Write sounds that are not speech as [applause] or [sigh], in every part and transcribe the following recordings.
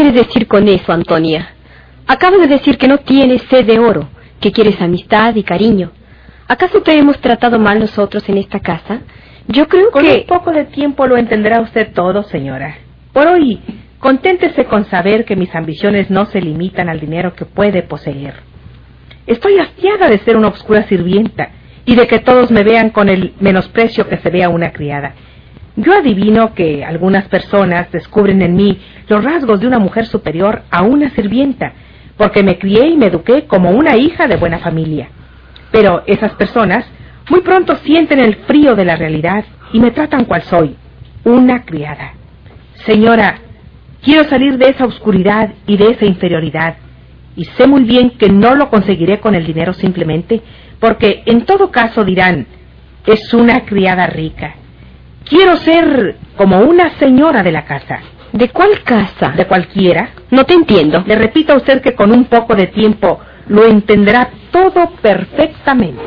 ¿Qué quiere decir con eso, Antonia? Acabo de decir que no tienes sed de oro, que quieres amistad y cariño. ¿Acaso te hemos tratado mal nosotros en esta casa? Yo creo Con que... un poco de tiempo lo entenderá usted todo, señora. Por hoy, conténtese con saber que mis ambiciones no se limitan al dinero que puede poseer. Estoy hastiada de ser una obscura sirvienta y de que todos me vean con el menosprecio que se ve a una criada. Yo adivino que algunas personas descubren en mí los rasgos de una mujer superior a una sirvienta, porque me crié y me eduqué como una hija de buena familia. Pero esas personas muy pronto sienten el frío de la realidad y me tratan cual soy, una criada. Señora, quiero salir de esa oscuridad y de esa inferioridad, y sé muy bien que no lo conseguiré con el dinero simplemente, porque en todo caso dirán, es una criada rica. Quiero ser como una señora de la casa, ¿De cuál casa? de cualquiera. No te entiendo. Le repito a usted que con un poco de tiempo lo entenderá todo perfectamente.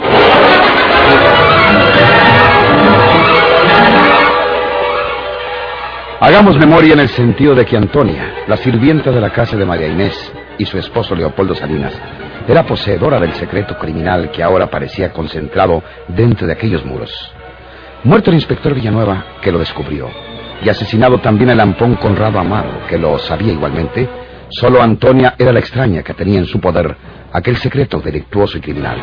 Hagamos memoria en el sentido de que Antonia, la sirvienta de la casa de María Inés y su esposo Leopoldo Salinas, era poseedora del secreto criminal que ahora parecía concentrado dentro de aquellos muros. Muerto el inspector Villanueva, que lo descubrió, y asesinado también el ampón Conrado Amaro, que lo sabía igualmente, solo Antonia era la extraña que tenía en su poder aquel secreto delictuoso y criminal.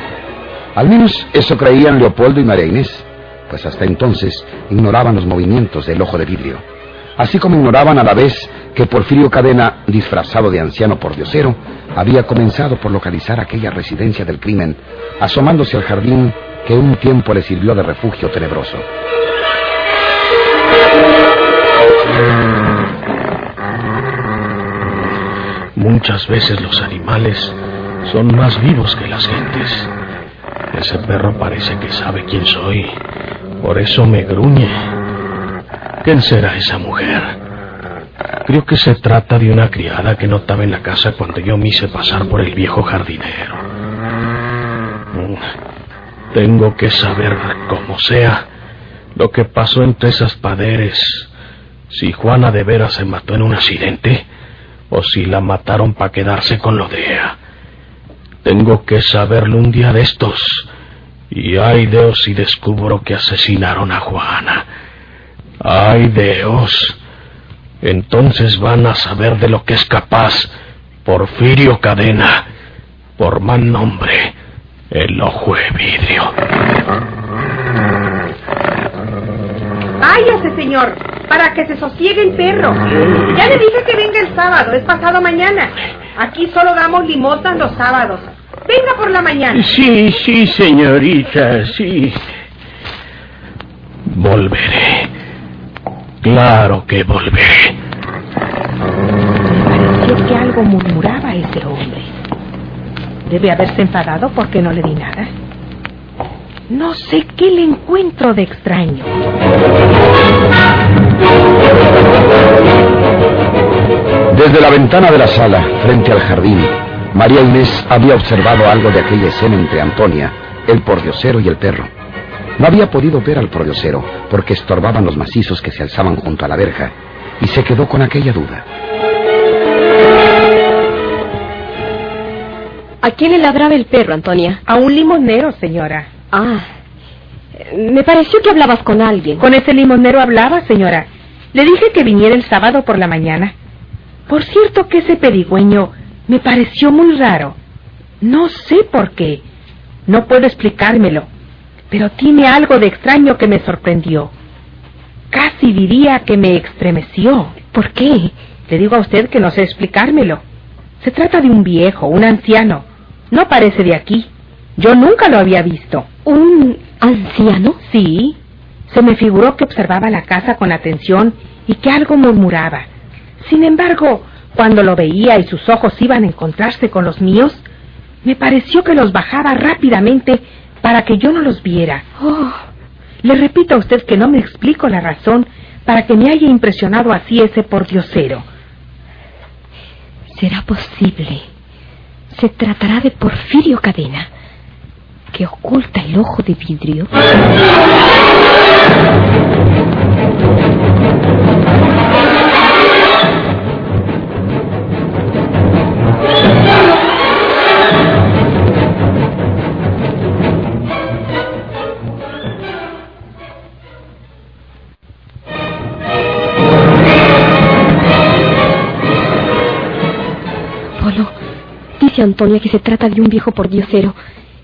Al menos eso creían Leopoldo y María Inés, pues hasta entonces ignoraban los movimientos del ojo de vidrio, así como ignoraban a la vez que Porfirio Cadena, disfrazado de anciano pordiosero, había comenzado por localizar aquella residencia del crimen, asomándose al jardín que un tiempo le sirvió de refugio tenebroso. Muchas veces los animales son más vivos que las gentes. Ese perro parece que sabe quién soy. Por eso me gruñe. ¿Quién será esa mujer? Creo que se trata de una criada que no estaba en la casa cuando yo me hice pasar por el viejo jardinero. Mm, Tengo que saber, como sea, lo que pasó entre esas paderes. Si Juana de veras se mató en un accidente o si la mataron para quedarse con lo de ella. Tengo que saberlo un día de estos. Y ay Dios si descubro que asesinaron a Juana. Ay Dios. Entonces van a saber de lo que es capaz Porfirio Cadena, por mal nombre, el ojo de vidrio. Váyase, señor, para que se sosiegue el perro. Ya le dije que venga el sábado, es pasado mañana. Aquí solo damos limosnas los sábados. Venga por la mañana. Sí, sí, señorita, sí. Volveré. Claro que volveré. Pareció que algo murmuraba ese hombre. Debe haberse enfadado porque no le di nada. No sé qué le encuentro de extraño. Desde la ventana de la sala, frente al jardín, María Inés había observado algo de aquella escena entre Antonia, el pordiosero y el perro. No había podido ver al pordiosero porque estorbaban los macizos que se alzaban junto a la verja y se quedó con aquella duda. ¿A quién le ladraba el perro, Antonia? A un limonero, señora. Ah, me pareció que hablabas con alguien. Con ese limonero hablaba, señora. Le dije que viniera el sábado por la mañana. Por cierto que ese pedigüeño me pareció muy raro. No sé por qué. No puedo explicármelo. Pero tiene algo de extraño que me sorprendió. Casi diría que me estremeció. ¿Por qué? Le digo a usted que no sé explicármelo. Se trata de un viejo, un anciano. No parece de aquí. Yo nunca lo había visto. ¿Un anciano? Sí. Se me figuró que observaba la casa con atención y que algo murmuraba. Sin embargo, cuando lo veía y sus ojos iban a encontrarse con los míos, me pareció que los bajaba rápidamente para que yo no los viera. Oh, Le repito a usted que no me explico la razón para que me haya impresionado así ese pordiosero. ¿será posible? Se tratará de Porfirio Cadena, que oculta el ojo de vidrio. [laughs] Antonia que se trata de un viejo pordiosero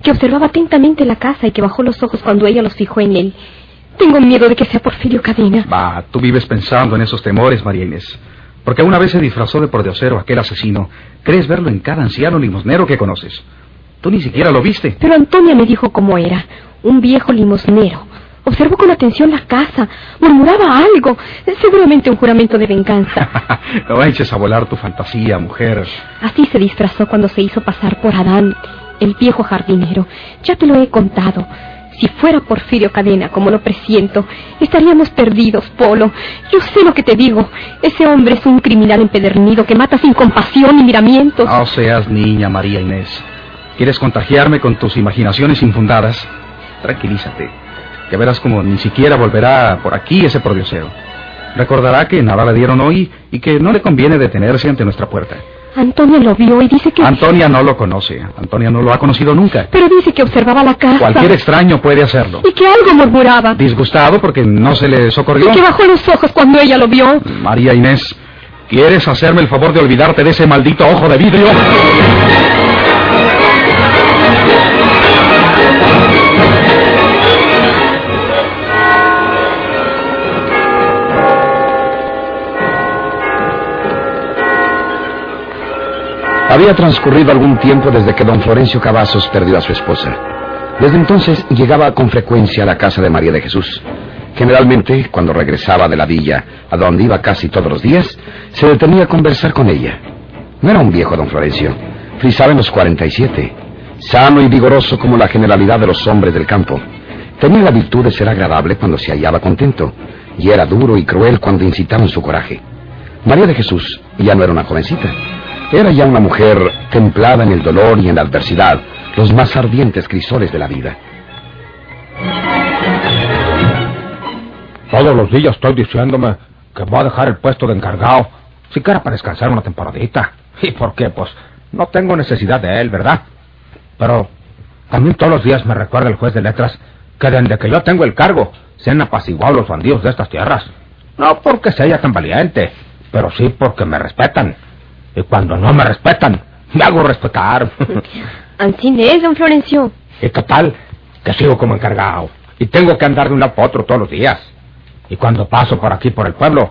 que observaba atentamente la casa y que bajó los ojos cuando ella los fijó en él. Tengo miedo de que sea Porfirio Cadena. Va, tú vives pensando en esos temores, María Inés. Porque una vez se disfrazó de pordiosero aquel asesino, crees verlo en cada anciano limosnero que conoces. Tú ni siquiera lo viste. Pero Antonia me dijo cómo era. Un viejo limosnero. Observó con atención la casa. Murmuraba algo. Seguramente un juramento de venganza. [laughs] no eches a volar tu fantasía, mujer. Así se disfrazó cuando se hizo pasar por Adán, el viejo jardinero. Ya te lo he contado. Si fuera Porfirio Cadena, como lo presiento, estaríamos perdidos, Polo. Yo sé lo que te digo. Ese hombre es un criminal empedernido que mata sin compasión ni miramientos. No seas niña, María Inés. ¿Quieres contagiarme con tus imaginaciones infundadas? Tranquilízate. Que verás como ni siquiera volverá por aquí ese pordiosero. Recordará que nada le dieron hoy y que no le conviene detenerse ante nuestra puerta. Antonia lo vio y dice que... Antonia no lo conoce. Antonia no lo ha conocido nunca. Pero dice que observaba la casa. Cualquier extraño puede hacerlo. Y que algo murmuraba. Disgustado porque no se le socorrió. Y que bajó los ojos cuando ella lo vio. María Inés, ¿quieres hacerme el favor de olvidarte de ese maldito ojo de vidrio? Había transcurrido algún tiempo desde que don Florencio Cavazos perdió a su esposa. Desde entonces llegaba con frecuencia a la casa de María de Jesús. Generalmente, cuando regresaba de la villa, a donde iba casi todos los días, se detenía a conversar con ella. No era un viejo don Florencio, frisaba en los 47, sano y vigoroso como la generalidad de los hombres del campo. Tenía la virtud de ser agradable cuando se hallaba contento, y era duro y cruel cuando incitaban su coraje. María de Jesús ya no era una jovencita. Era ya una mujer templada en el dolor y en la adversidad, los más ardientes crisoles de la vida. Todos los días estoy diciéndome que voy a dejar el puesto de encargado, siquiera para descansar una temporadita. ¿Y por qué? Pues no tengo necesidad de él, ¿verdad? Pero también todos los días me recuerda el juez de letras que desde que yo tengo el cargo se han apaciguado los bandidos de estas tierras. No porque sea tan valiente, pero sí porque me respetan. Y cuando no me respetan, me hago respetar. [laughs] Así es, don Florencio. y total, que sigo como encargado. Y tengo que andar de un lado para otro todos los días. Y cuando paso por aquí, por el pueblo,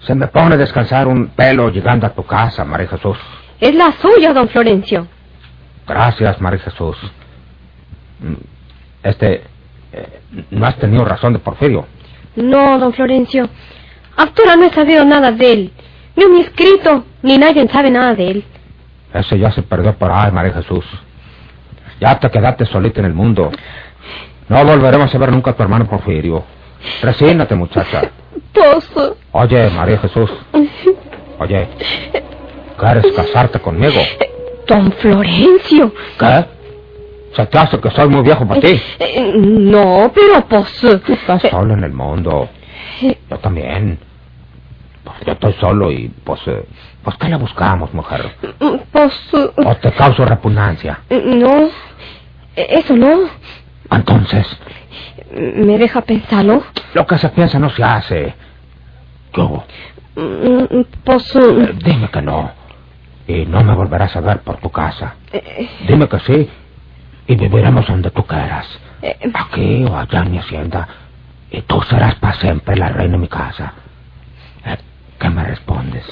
se me pone a descansar un pelo llegando a tu casa, María Jesús. Es la suya, don Florencio. Gracias, María Jesús. Mm, Este, eh, no has tenido razón de Porfirio. No, don Florencio. Hasta ahora no he sabido nada de él. Ni mi escrito, ni nadie sabe nada de él. Ese ya se perdió por ahí, María Jesús. Ya te quedaste solita en el mundo. No volveremos a ver nunca a tu hermano Porfirio. Resígnate, muchacha. Pozo. Oye, María Jesús. Oye, ¿quieres casarte conmigo? Don Florencio. ¿Qué? ¿Se te hace que soy muy viejo para ti? Eh, no, pero pues... Estás solo en el mundo. Yo también. Pues yo estoy solo y pues... eh, pues ¿qué le buscamos, mujer? Pues... ¿O te causo repugnancia? No. Eso no. Entonces, ¿Me deja pensarlo? lo que se piensa no se hace. ¿Qué hubo? Pues... Eh, dime que no. Y no me volverás a ver por tu casa. Dime que sí. Y viviremos donde tú quieras. Aquí o allá en mi hacienda. Y tú serás para siempre la reina de mi casa. Eh, ¿Qué me respondes?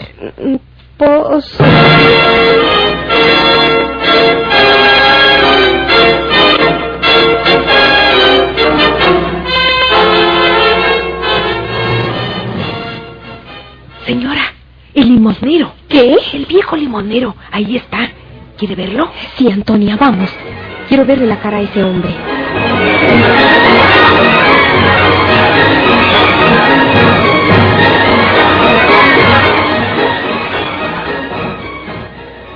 Señora, el limosnero. ¿Qué? El viejo limonero. Ahí está. ¿Quiere verlo? Sí, Antonia, vamos. Quiero verle la cara a ese hombre.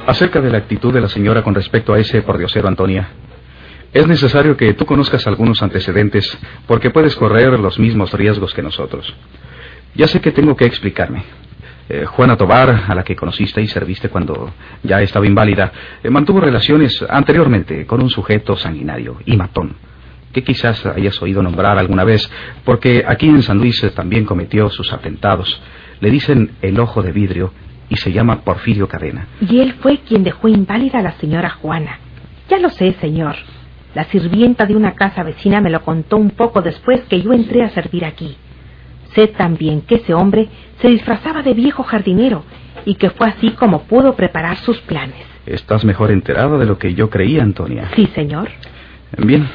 Acerca de la actitud de la señora con respecto a ese pordiosero Antonia, es necesario que tú conozcas algunos antecedentes porque puedes correr los mismos riesgos que nosotros. Ya sé que tengo que explicarme. Eh, Juana Tobar, a la que conociste y serviste cuando ya estaba inválida, eh, mantuvo relaciones anteriormente con un sujeto sanguinario y matón, que quizás hayas oído nombrar alguna vez, porque aquí en San Luis eh, también cometió sus atentados. Le dicen el ojo de vidrio y se llama Porfirio Cadena. Y él fue quien dejó inválida a la señora Juana. Ya lo sé, señor. La sirvienta de una casa vecina me lo contó un poco después que yo entré a servir aquí. Sé también que ese hombre se disfrazaba de viejo jardinero y que fue así como pudo preparar sus planes. Estás mejor enterado de lo que yo creía, Antonia. Sí, señor. Bien,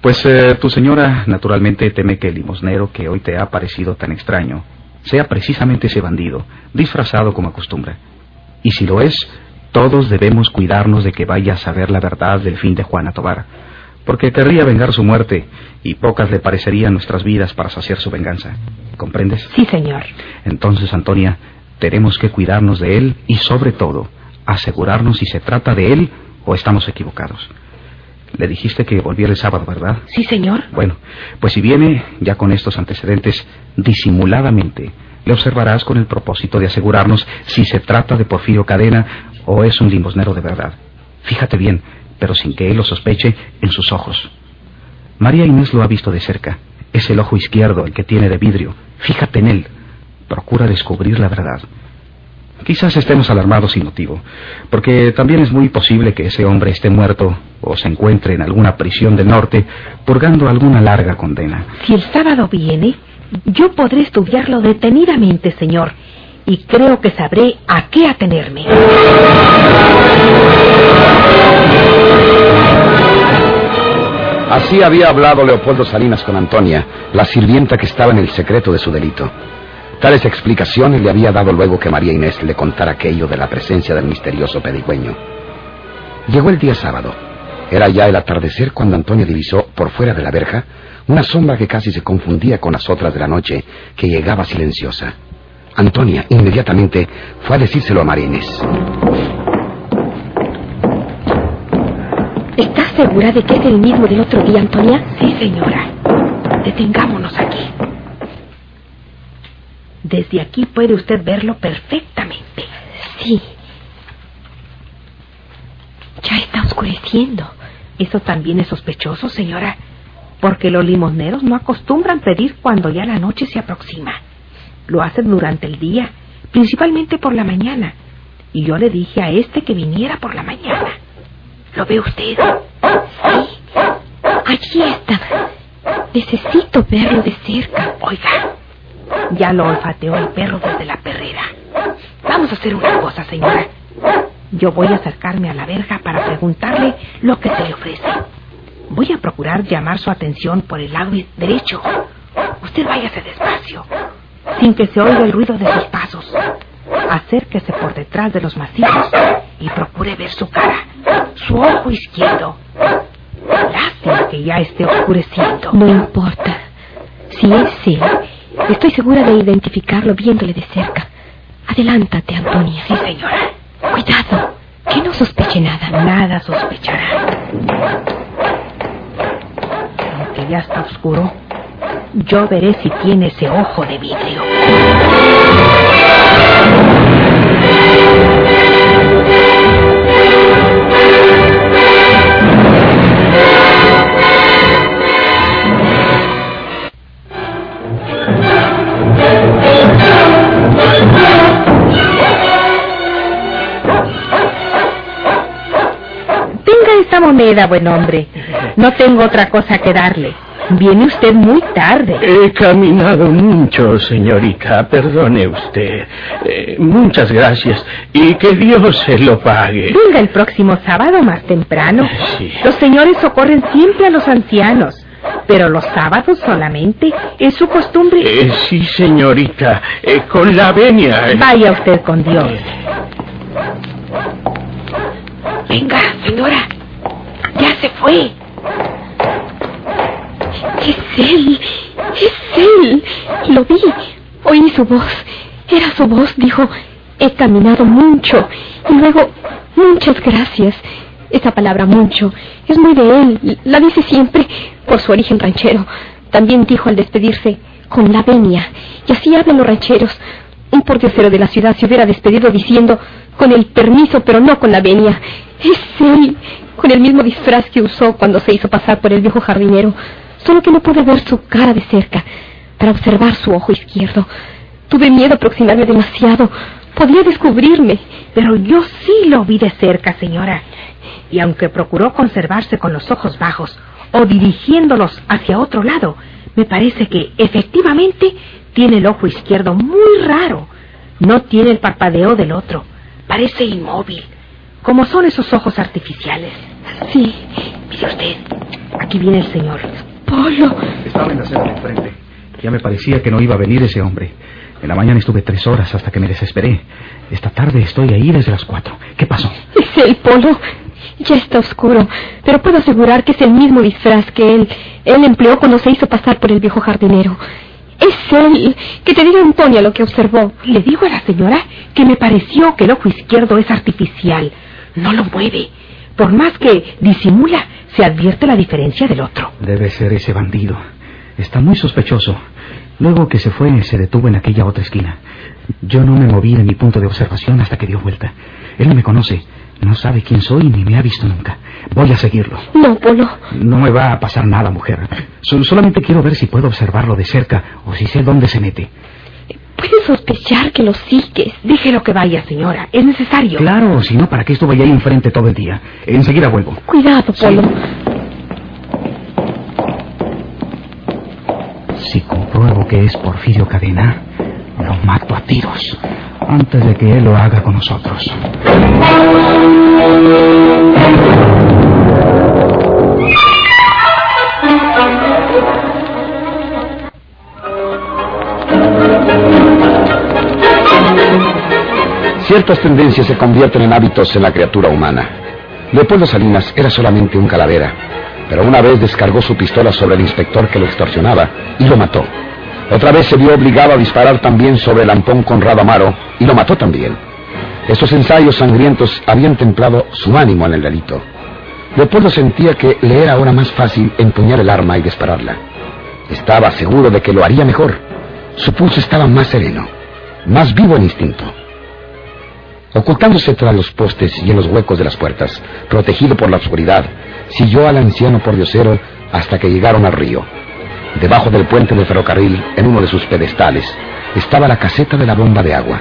pues eh, tu señora naturalmente teme que el limosnero que hoy te ha parecido tan extraño sea precisamente ese bandido, disfrazado como acostumbra. Y si lo es, todos debemos cuidarnos de que vaya a saber la verdad del fin de Juana Tobar, porque querría vengar su muerte y pocas le parecerían nuestras vidas para saciar su venganza. ¿Comprendes? Sí, señor. Entonces, Antonia, tenemos que cuidarnos de él y, sobre todo, asegurarnos si se trata de él o estamos equivocados. Le dijiste que volviera el sábado, ¿verdad? Sí, señor. Bueno, pues si viene ya con estos antecedentes, disimuladamente, le observarás con el propósito de asegurarnos si se trata de Porfirio Cadena o es un limosnero de verdad. Fíjate bien, pero sin que él lo sospeche, en sus ojos. María Inés lo ha visto de cerca. Es el ojo izquierdo, el que tiene de vidrio. Fíjate en él. Procura descubrir la verdad. Quizás estemos alarmados sin motivo, porque también es muy posible que ese hombre esté muerto o se encuentre en alguna prisión del norte purgando alguna larga condena. Si el sábado viene, yo podré estudiarlo detenidamente, señor, y creo que sabré a qué atenerme. Así había hablado Leopoldo Salinas con Antonia, la sirvienta que estaba en el secreto de su delito. Tales explicaciones le había dado luego que María Inés le contara aquello de la presencia del misterioso pedigüeño. Llegó el día sábado. Era ya el atardecer cuando Antonia divisó, por fuera de la verja, una sombra que casi se confundía con las otras de la noche, que llegaba silenciosa. Antonia inmediatamente fue a decírselo a María Inés. ¿Estás segura de que es el mismo del otro día, Antonia? Sí, señora. Detengámonos aquí. Desde aquí puede usted verlo perfectamente. Sí. Ya está oscureciendo. Eso también es sospechoso, señora, porque los limosneros no acostumbran pedir cuando ya la noche se aproxima. Lo hacen durante el día, principalmente por la mañana. Y yo le dije a este que viniera por la mañana. ¿Lo ve usted? Sí. Allí está. Necesito verlo de cerca. Oiga, ya lo olfateó el perro desde la perrera. Vamos a hacer una cosa, señora. Yo voy a acercarme a la verja para preguntarle lo que se le ofrece. Voy a procurar llamar su atención por el lado derecho. Usted váyase despacio, sin que se oiga el ruido de sus pasos. Acérquese por detrás de los macizos y procure ver su cara, su ojo izquierdo. Lástima que ya esté oscureciendo. No importa. Si es él, estoy segura de identificarlo viéndole de cerca. Adelántate, Antonia. Sí, señora. Cuidado, que no sospeche nada. Nada sospechará. Aunque ya está oscuro, yo veré si tiene ese ojo de vidrio. Moneda, buen hombre. No tengo otra cosa que darle. Viene usted muy tarde. He caminado mucho, señorita. Perdone usted. Eh, muchas gracias. Y que Dios se lo pague. Venga el próximo sábado más temprano. Sí. Los señores socorren siempre a los ancianos. pero los sábados solamente. Es su costumbre. Eh, sí, señorita, eh, con la venia. Vaya usted con Dios. Venga, señora. Ya se fue. Es él, es él. Lo vi, oí su voz. Era su voz, dijo, he caminado mucho. Y luego, muchas gracias. Esa palabra mucho es muy de él, la dice siempre por su origen ranchero. También dijo al despedirse, con la venia. Y así hablan los rancheros. Un pordiosero de la ciudad se hubiera despedido diciendo, con el permiso, pero no con la venia. Es él, con el mismo disfraz que usó cuando se hizo pasar por el viejo jardinero. Solo que no pude ver su cara de cerca para observar su ojo izquierdo. Tuve miedo a aproximarme demasiado. Podía descubrirme. Pero yo sí lo vi de cerca, señora. Y aunque procuró conservarse con los ojos bajos o dirigiéndolos hacia otro lado, me parece que efectivamente tiene el ojo izquierdo muy raro. No tiene el parpadeo del otro. Parece inmóvil, como son esos ojos artificiales. Sí, Mire usted, aquí viene el señor. Polo. Estaba en la acera de enfrente. Ya me parecía que no iba a venir ese hombre. En la mañana estuve tres horas hasta que me desesperé. Esta tarde estoy ahí desde las cuatro. ¿Qué pasó? Es el Polo. Ya está oscuro, pero puedo asegurar que es el mismo disfraz que él. Él empleó cuando se hizo pasar por el viejo jardinero. Es él. Que te diga Antonia lo que observó. Le digo a la señora que me pareció que el ojo izquierdo es artificial. No lo mueve. Por más que disimula, se advierte la diferencia del otro. Debe ser ese bandido. Está muy sospechoso. Luego que se fue, se detuvo en aquella otra esquina. Yo no me moví de mi punto de observación hasta que dio vuelta. Él no me conoce. No sabe quién soy ni me ha visto nunca. Voy a seguirlo. No, Polo. No me va a pasar nada, mujer. So- solamente quiero ver si puedo observarlo de cerca o si sé dónde se mete. Puedes sospechar que lo sigues. Déjelo que vaya, señora. Es necesario. Claro, si no, ¿para qué estuve ahí enfrente todo el día? Enseguida vuelvo. Cuidado, Polo. Si compruebo que es Porfirio Cadena, lo mato a tiros antes de que él lo haga con nosotros. Ciertas tendencias se convierten en hábitos en la criatura humana. Leopoldo Salinas era solamente un calavera, pero una vez descargó su pistola sobre el inspector que lo extorsionaba y lo mató. Otra vez se vio obligado a disparar también sobre el ampón Conrado Amaro y lo mató también. Estos ensayos sangrientos habían templado su ánimo en el delito. Leopoldo sentía que le era ahora más fácil empuñar el arma y dispararla. Estaba seguro de que lo haría mejor. Su pulso estaba más sereno, más vivo en instinto. Ocultándose tras los postes y en los huecos de las puertas, protegido por la oscuridad, siguió al anciano pordiosero hasta que llegaron al río. Debajo del puente del ferrocarril, en uno de sus pedestales, estaba la caseta de la bomba de agua.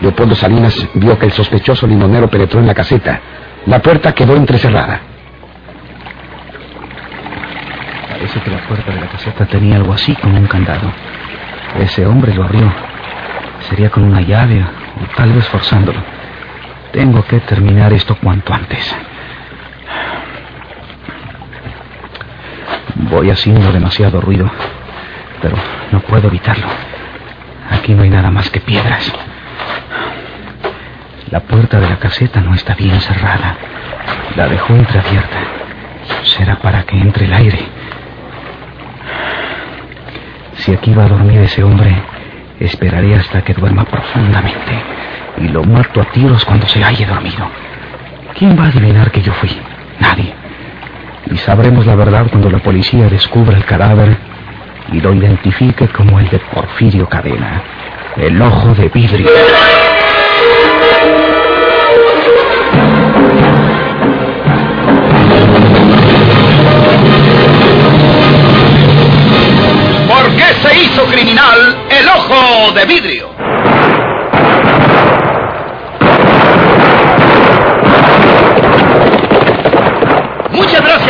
Leopoldo Salinas vio que el sospechoso limonero penetró en la caseta. La puerta quedó entrecerrada. Parece que la puerta de la caseta tenía algo así como un candado. Ese hombre lo abrió. Sería con una llave o tal vez forzándolo. Tengo que terminar esto cuanto antes. Voy haciendo demasiado ruido, pero no puedo evitarlo. Aquí no hay nada más que piedras. La puerta de la caseta no está bien cerrada. La dejó entreabierta. Será para que entre el aire. Si aquí va a dormir ese hombre, esperaré hasta que duerma profundamente y lo mato a tiros cuando se halle dormido. ¿Quién va a adivinar que yo fui? Nadie. Y sabremos la verdad cuando la policía descubra el cadáver y lo identifique como el de Porfirio Cadena, el ojo de vidrio. ¿Por qué se hizo criminal el ojo de vidrio?